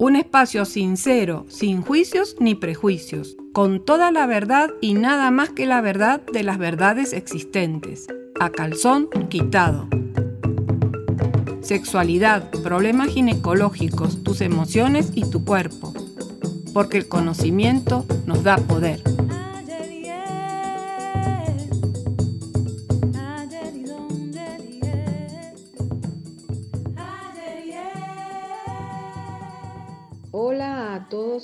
Un espacio sincero, sin juicios ni prejuicios, con toda la verdad y nada más que la verdad de las verdades existentes. A calzón quitado. Sexualidad, problemas ginecológicos, tus emociones y tu cuerpo. Porque el conocimiento nos da poder.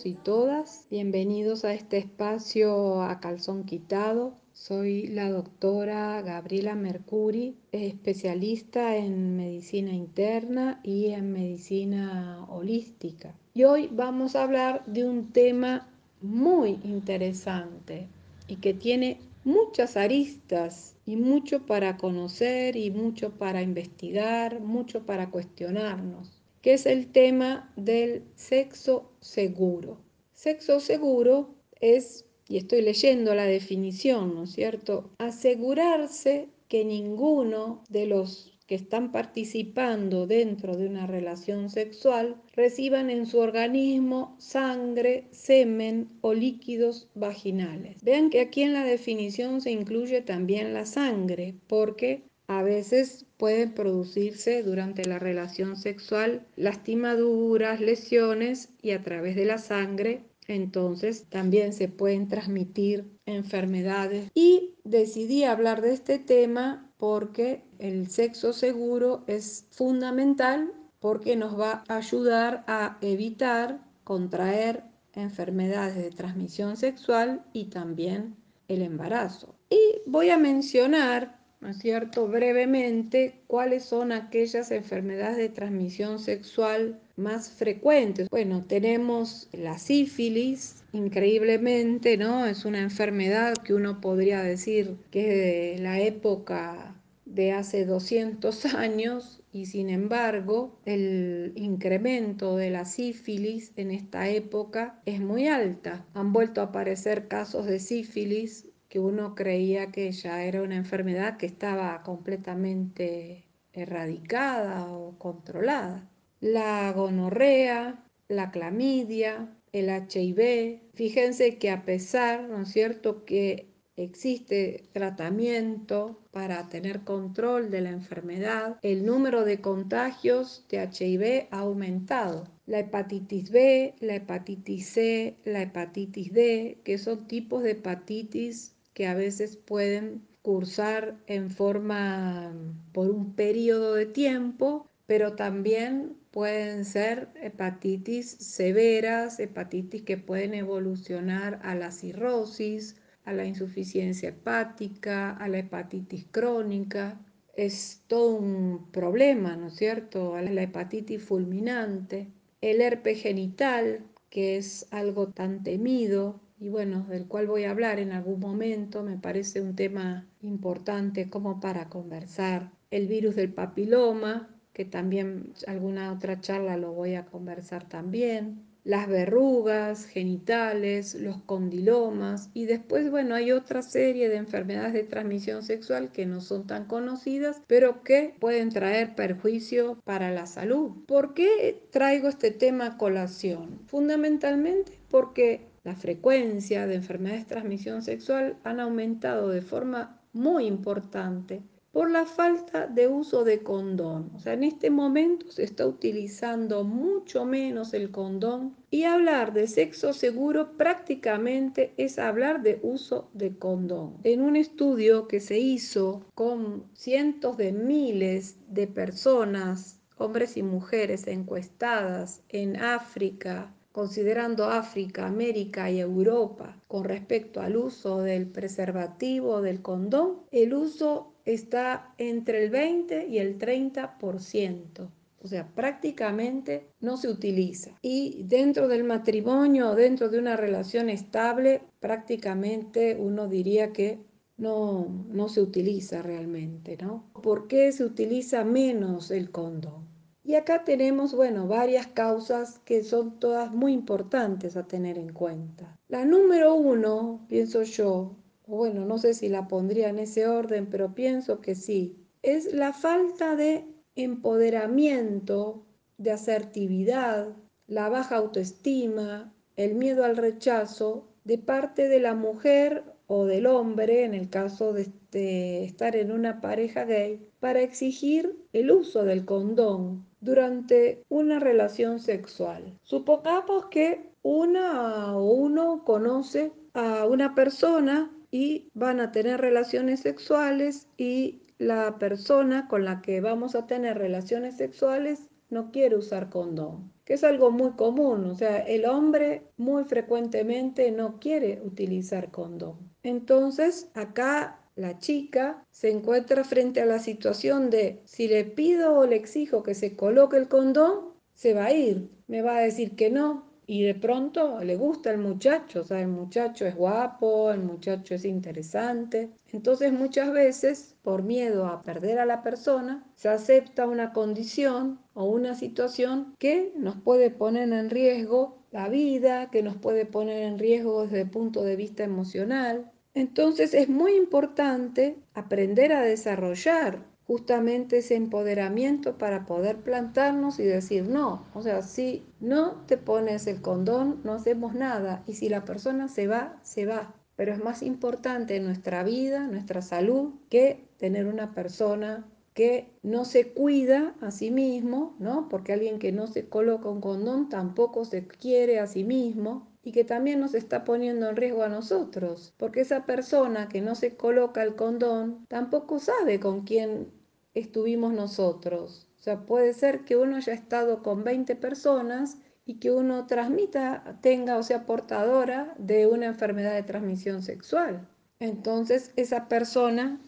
Y todas, bienvenidos a este espacio a calzón quitado. Soy la doctora Gabriela Mercuri, especialista en medicina interna y en medicina holística. Y hoy vamos a hablar de un tema muy interesante y que tiene muchas aristas y mucho para conocer y mucho para investigar, mucho para cuestionarnos que es el tema del sexo seguro. Sexo seguro es, y estoy leyendo la definición, ¿no es cierto?, asegurarse que ninguno de los que están participando dentro de una relación sexual reciban en su organismo sangre, semen o líquidos vaginales. Vean que aquí en la definición se incluye también la sangre, porque a veces pueden producirse durante la relación sexual lastimaduras, lesiones y a través de la sangre entonces también se pueden transmitir enfermedades. Y decidí hablar de este tema porque el sexo seguro es fundamental porque nos va a ayudar a evitar contraer enfermedades de transmisión sexual y también el embarazo. Y voy a mencionar ¿no es cierto?, brevemente cuáles son aquellas enfermedades de transmisión sexual más frecuentes. Bueno, tenemos la sífilis, increíblemente, ¿no? Es una enfermedad que uno podría decir que es de la época de hace 200 años y sin embargo el incremento de la sífilis en esta época es muy alta. Han vuelto a aparecer casos de sífilis que uno creía que ya era una enfermedad que estaba completamente erradicada o controlada. La gonorrea, la clamidia, el HIV. Fíjense que a pesar, ¿no es cierto?, que existe tratamiento para tener control de la enfermedad, el número de contagios de HIV ha aumentado. La hepatitis B, la hepatitis C, la hepatitis D, que son tipos de hepatitis que a veces pueden cursar en forma por un periodo de tiempo, pero también pueden ser hepatitis severas, hepatitis que pueden evolucionar a la cirrosis, a la insuficiencia hepática, a la hepatitis crónica. Es todo un problema, ¿no es cierto? La hepatitis fulminante, el herpes genital, que es algo tan temido, y bueno, del cual voy a hablar en algún momento, me parece un tema importante como para conversar. El virus del papiloma, que también alguna otra charla lo voy a conversar también. Las verrugas genitales, los condilomas y después, bueno, hay otra serie de enfermedades de transmisión sexual que no son tan conocidas, pero que pueden traer perjuicio para la salud. ¿Por qué traigo este tema a colación? Fundamentalmente porque la frecuencia de enfermedades de transmisión sexual han aumentado de forma muy importante por la falta de uso de condón. O sea, en este momento se está utilizando mucho menos el condón y hablar de sexo seguro prácticamente es hablar de uso de condón. En un estudio que se hizo con cientos de miles de personas, hombres y mujeres encuestadas en África, considerando África, América y Europa con respecto al uso del preservativo, del condón, el uso está entre el 20 y el 30%. O sea, prácticamente no se utiliza. Y dentro del matrimonio, dentro de una relación estable, prácticamente uno diría que no, no se utiliza realmente, ¿no? ¿Por qué se utiliza menos el condón? Y acá tenemos, bueno, varias causas que son todas muy importantes a tener en cuenta. La número uno, pienso yo, bueno, no sé si la pondría en ese orden, pero pienso que sí, es la falta de empoderamiento, de asertividad, la baja autoestima, el miedo al rechazo de parte de la mujer o del hombre, en el caso de, estar en una pareja gay, para exigir el uso del condón durante una relación sexual. Supongamos que una o uno conoce a una persona y van a tener relaciones sexuales y la persona con la que vamos a tener relaciones sexuales no quiere usar condón, que es algo muy común, o sea, el hombre muy frecuentemente no quiere utilizar condón. Entonces, acá la chica se encuentra frente a la situación de si le pido o le exijo que se coloque el condón, se va a ir, me va a decir que no, y de pronto le gusta el muchacho, o sea, el muchacho es guapo, el muchacho es interesante. Entonces muchas veces, por miedo a perder a la persona, se acepta una condición o una situación que nos puede poner en riesgo la vida, que nos puede poner en riesgo desde el punto de vista emocional. Entonces es muy importante aprender a desarrollar justamente ese empoderamiento para poder plantarnos y decir no. O sea, si no te pones el condón, no hacemos nada. Y si la persona se va, se va. Pero es más importante nuestra vida, nuestra salud, que tener una persona que no se cuida a sí mismo, ¿no? Porque alguien que no se coloca un condón tampoco se quiere a sí mismo y que también nos está poniendo en riesgo a nosotros, porque esa persona que no se coloca el condón tampoco sabe con quién estuvimos nosotros. O sea, puede ser que uno haya estado con 20 personas y que uno transmita, tenga o sea portadora de una enfermedad de transmisión sexual. Entonces, esa persona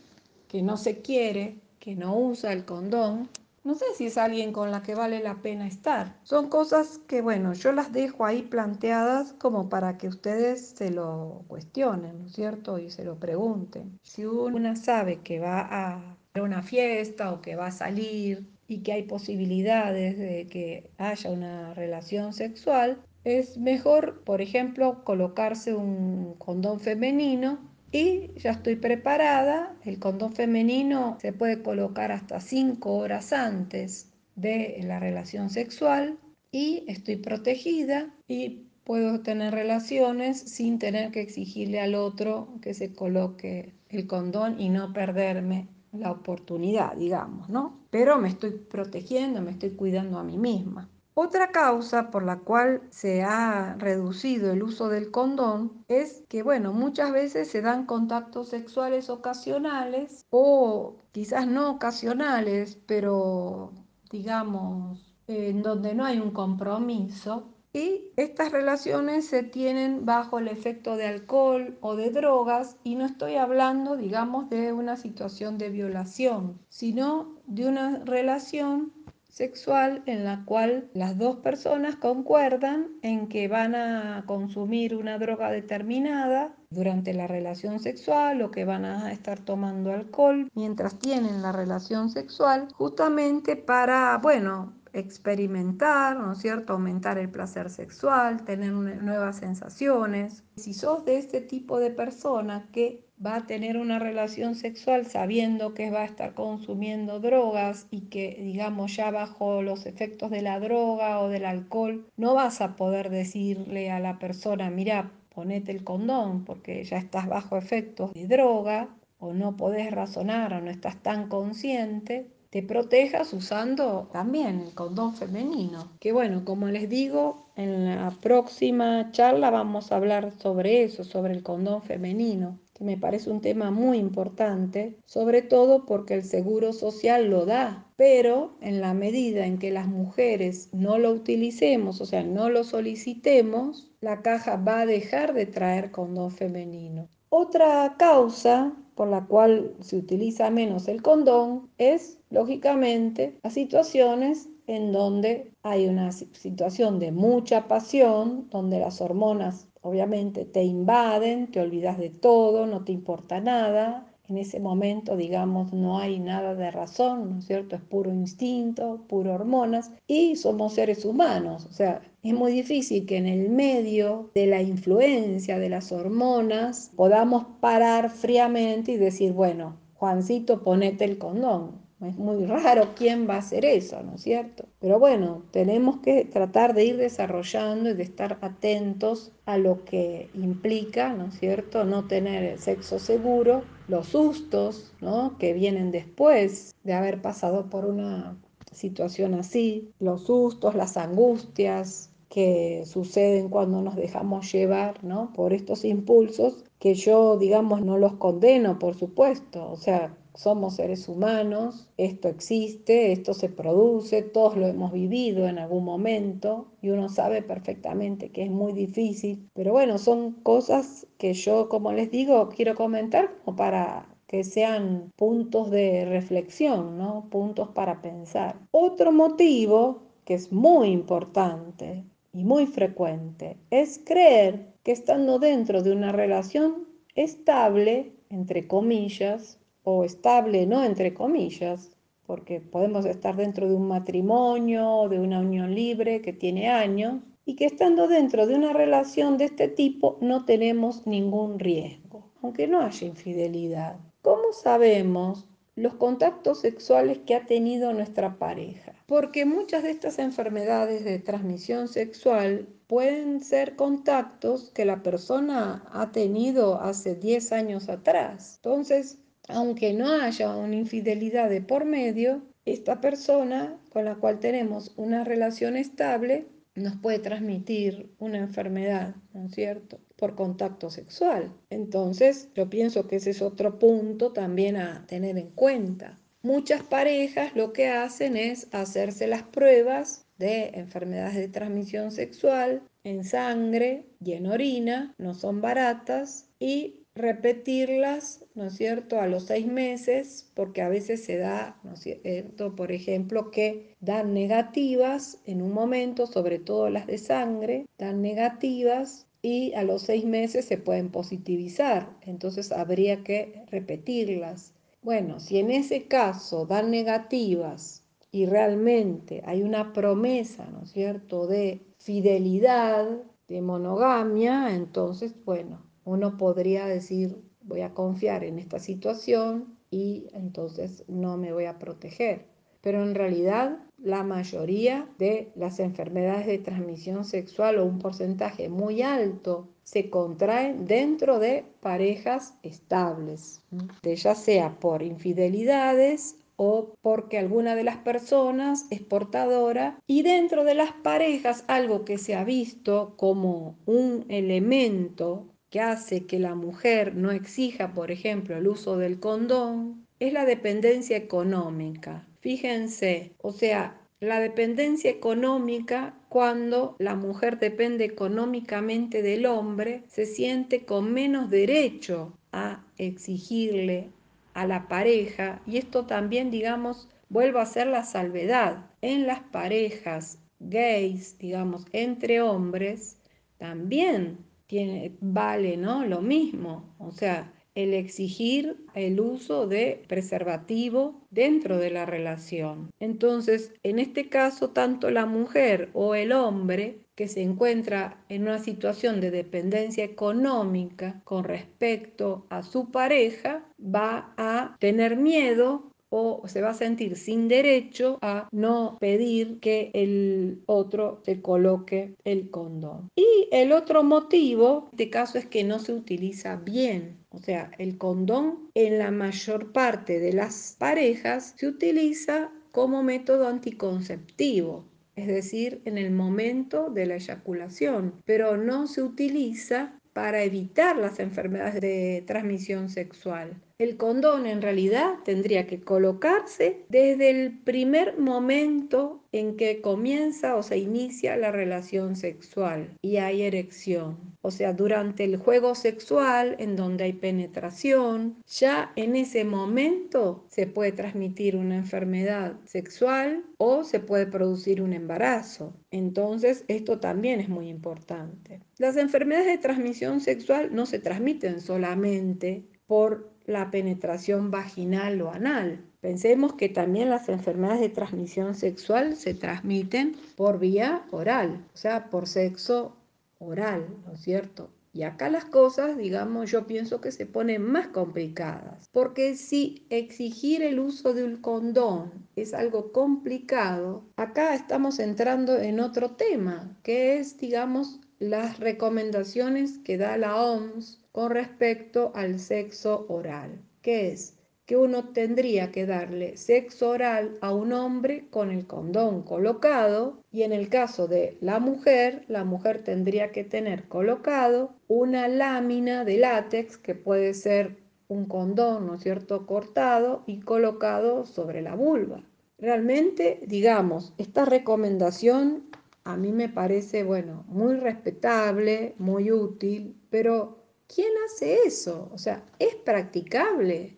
que no se quiere, que no usa el condón, no sé si es alguien con la que vale la pena estar. Son cosas que, bueno, yo las dejo ahí planteadas como para que ustedes se lo cuestionen, ¿no es cierto? Y se lo pregunten. Si una sabe que va a una fiesta o que va a salir y que hay posibilidades de que haya una relación sexual, es mejor, por ejemplo, colocarse un condón femenino y ya estoy preparada. El condón femenino se puede colocar hasta 5 horas antes de la relación sexual y estoy protegida y puedo tener relaciones sin tener que exigirle al otro que se coloque el condón y no perderme la oportunidad, digamos, ¿no? Pero me estoy protegiendo, me estoy cuidando a mí misma. Otra causa por la cual se ha reducido el uso del condón es que, bueno, muchas veces se dan contactos sexuales ocasionales o quizás no ocasionales, pero digamos, en donde no hay un compromiso. Y estas relaciones se tienen bajo el efecto de alcohol o de drogas y no estoy hablando, digamos, de una situación de violación, sino de una relación sexual en la cual las dos personas concuerdan en que van a consumir una droga determinada durante la relación sexual o que van a estar tomando alcohol mientras tienen la relación sexual justamente para, bueno, experimentar, ¿no es cierto? Aumentar el placer sexual, tener nuevas sensaciones. Si sos de este tipo de persona que va a tener una relación sexual sabiendo que va a estar consumiendo drogas y que, digamos, ya bajo los efectos de la droga o del alcohol, no vas a poder decirle a la persona, mira, ponete el condón porque ya estás bajo efectos de droga o no podés razonar o no estás tan consciente, te protejas usando también el condón femenino. Que bueno, como les digo, en la próxima charla vamos a hablar sobre eso, sobre el condón femenino que me parece un tema muy importante, sobre todo porque el seguro social lo da, pero en la medida en que las mujeres no lo utilicemos, o sea, no lo solicitemos, la caja va a dejar de traer condón femenino. Otra causa por la cual se utiliza menos el condón es, lógicamente, las situaciones en donde hay una situación de mucha pasión, donde las hormonas obviamente te invaden, te olvidas de todo, no te importa nada. En ese momento, digamos, no hay nada de razón, ¿no es cierto? Es puro instinto, puro hormonas y somos seres humanos. O sea, es muy difícil que en el medio de la influencia de las hormonas podamos parar fríamente y decir, bueno, Juancito, ponete el condón. Es muy raro quién va a hacer eso, ¿no es cierto? Pero bueno, tenemos que tratar de ir desarrollando y de estar atentos a lo que implica, ¿no es cierto?, no tener el sexo seguro, los sustos, ¿no?, que vienen después de haber pasado por una situación así, los sustos, las angustias que suceden cuando nos dejamos llevar, ¿no?, por estos impulsos que yo, digamos, no los condeno, por supuesto, o sea, somos seres humanos, esto existe, esto se produce, todos lo hemos vivido en algún momento y uno sabe perfectamente que es muy difícil, pero bueno, son cosas que yo, como les digo, quiero comentar como para que sean puntos de reflexión, ¿no? Puntos para pensar. Otro motivo que es muy importante y muy frecuente es creer que estando dentro de una relación estable, entre comillas, o estable, no entre comillas, porque podemos estar dentro de un matrimonio, de una unión libre que tiene años, y que estando dentro de una relación de este tipo no tenemos ningún riesgo, aunque no haya infidelidad. ¿Cómo sabemos los contactos sexuales que ha tenido nuestra pareja? Porque muchas de estas enfermedades de transmisión sexual pueden ser contactos que la persona ha tenido hace 10 años atrás. Entonces, aunque no haya una infidelidad de por medio, esta persona con la cual tenemos una relación estable nos puede transmitir una enfermedad, ¿no es cierto? Por contacto sexual. Entonces, yo pienso que ese es otro punto también a tener en cuenta. Muchas parejas lo que hacen es hacerse las pruebas de enfermedades de transmisión sexual en sangre y en orina, no son baratas y repetirlas, ¿no es cierto?, a los seis meses, porque a veces se da, ¿no es cierto?, por ejemplo, que dan negativas en un momento, sobre todo las de sangre, dan negativas y a los seis meses se pueden positivizar, entonces habría que repetirlas. Bueno, si en ese caso dan negativas y realmente hay una promesa, ¿no es cierto?, de fidelidad, de monogamia, entonces, bueno, uno podría decir, voy a confiar en esta situación y entonces no me voy a proteger. Pero en realidad la mayoría de las enfermedades de transmisión sexual o un porcentaje muy alto se contraen dentro de parejas estables, ya sea por infidelidades o porque alguna de las personas es portadora y dentro de las parejas algo que se ha visto como un elemento que hace que la mujer no exija, por ejemplo, el uso del condón, es la dependencia económica. Fíjense, o sea, la dependencia económica, cuando la mujer depende económicamente del hombre, se siente con menos derecho a exigirle a la pareja y esto también, digamos, vuelve a ser la salvedad. En las parejas gays, digamos, entre hombres, también tiene, vale ¿no? lo mismo. O sea, el exigir el uso de preservativo dentro de la relación. Entonces, en este caso, tanto la mujer o el hombre que se encuentra en una situación de dependencia económica con respecto a su pareja, va a tener miedo o se va a sentir sin derecho a no pedir que el otro se coloque el condón. Y el otro motivo de caso es que no se utiliza bien. O sea, el condón en la mayor parte de las parejas se utiliza como método anticonceptivo es decir, en el momento de la eyaculación, pero no se utiliza para evitar las enfermedades de transmisión sexual. El condón en realidad tendría que colocarse desde el primer momento en que comienza o se inicia la relación sexual y hay erección. O sea, durante el juego sexual en donde hay penetración, ya en ese momento se puede transmitir una enfermedad sexual o se puede producir un embarazo. Entonces, esto también es muy importante. Las enfermedades de transmisión sexual no se transmiten solamente por la penetración vaginal o anal. Pensemos que también las enfermedades de transmisión sexual se transmiten por vía oral, o sea, por sexo oral, ¿no es cierto? Y acá las cosas, digamos, yo pienso que se ponen más complicadas, porque si exigir el uso de un condón es algo complicado, acá estamos entrando en otro tema, que es, digamos, las recomendaciones que da la OMS con respecto al sexo oral, que es que uno tendría que darle sexo oral a un hombre con el condón colocado y en el caso de la mujer, la mujer tendría que tener colocado una lámina de látex que puede ser un condón, ¿no es cierto?, cortado y colocado sobre la vulva. Realmente, digamos, esta recomendación a mí me parece, bueno, muy respetable, muy útil, pero ¿quién hace eso? O sea, ¿es practicable?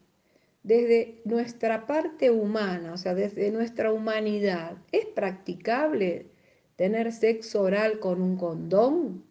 desde nuestra parte humana, o sea, desde nuestra humanidad, ¿es practicable tener sexo oral con un condón?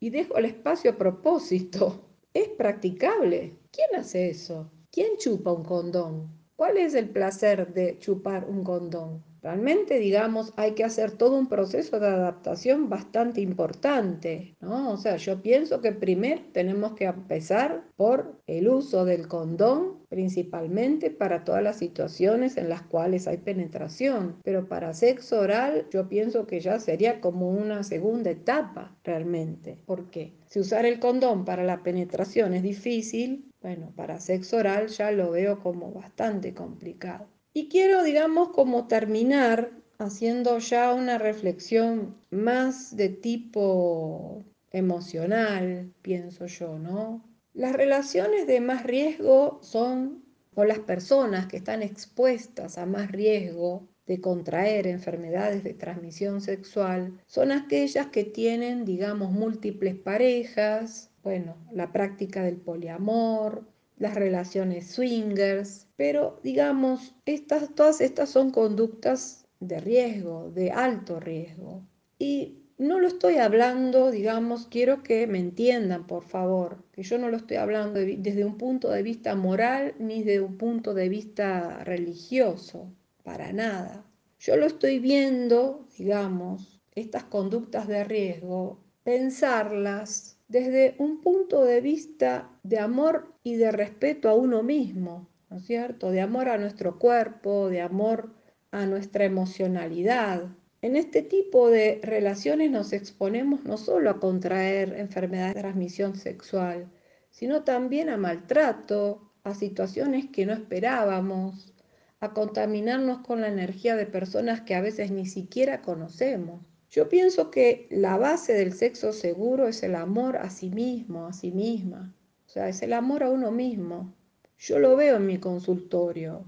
Y dejo el espacio a propósito. ¿Es practicable? ¿Quién hace eso? ¿Quién chupa un condón? ¿Cuál es el placer de chupar un condón? Realmente, digamos, hay que hacer todo un proceso de adaptación bastante importante, ¿no? O sea, yo pienso que primero tenemos que empezar por el uso del condón, principalmente para todas las situaciones en las cuales hay penetración, pero para sexo oral yo pienso que ya sería como una segunda etapa realmente. ¿Por qué? Si usar el condón para la penetración es difícil, bueno, para sexo oral ya lo veo como bastante complicado. Y quiero, digamos, como terminar haciendo ya una reflexión más de tipo emocional, pienso yo, ¿no? Las relaciones de más riesgo son, o las personas que están expuestas a más riesgo de contraer enfermedades de transmisión sexual, son aquellas que tienen, digamos, múltiples parejas, bueno, la práctica del poliamor, las relaciones swingers, pero digamos, estas, todas estas son conductas de riesgo, de alto riesgo. Y no lo estoy hablando, digamos, quiero que me entiendan, por favor, que yo no lo estoy hablando desde un punto de vista moral ni desde un punto de vista religioso, para nada. Yo lo estoy viendo, digamos, estas conductas de riesgo, pensarlas desde un punto de vista de amor y de respeto a uno mismo, ¿no es cierto? De amor a nuestro cuerpo, de amor a nuestra emocionalidad. En este tipo de relaciones nos exponemos no solo a contraer enfermedades de transmisión sexual, sino también a maltrato, a situaciones que no esperábamos, a contaminarnos con la energía de personas que a veces ni siquiera conocemos. Yo pienso que la base del sexo seguro es el amor a sí mismo, a sí misma. O sea, es el amor a uno mismo. Yo lo veo en mi consultorio.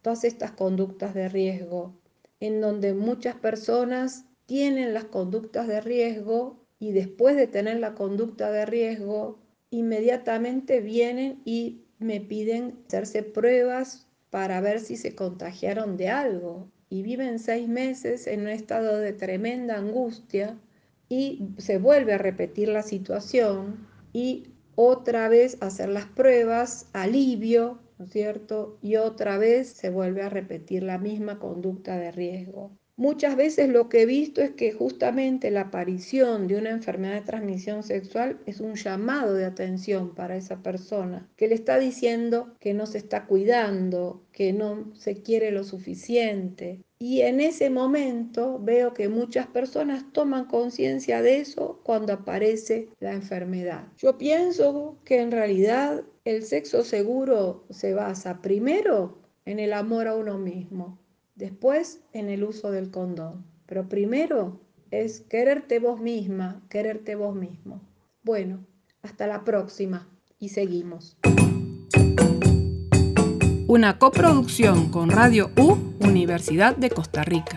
Todas estas conductas de riesgo, en donde muchas personas tienen las conductas de riesgo y después de tener la conducta de riesgo, inmediatamente vienen y me piden hacerse pruebas para ver si se contagiaron de algo y viven seis meses en un estado de tremenda angustia y se vuelve a repetir la situación y otra vez hacer las pruebas, alivio, ¿no es cierto? Y otra vez se vuelve a repetir la misma conducta de riesgo. Muchas veces lo que he visto es que justamente la aparición de una enfermedad de transmisión sexual es un llamado de atención para esa persona, que le está diciendo que no se está cuidando, que no se quiere lo suficiente. Y en ese momento veo que muchas personas toman conciencia de eso cuando aparece la enfermedad. Yo pienso que en realidad el sexo seguro se basa primero en el amor a uno mismo después en el uso del condón. Pero primero es quererte vos misma, quererte vos mismo. Bueno, hasta la próxima y seguimos. Una coproducción con Radio U, Universidad de Costa Rica.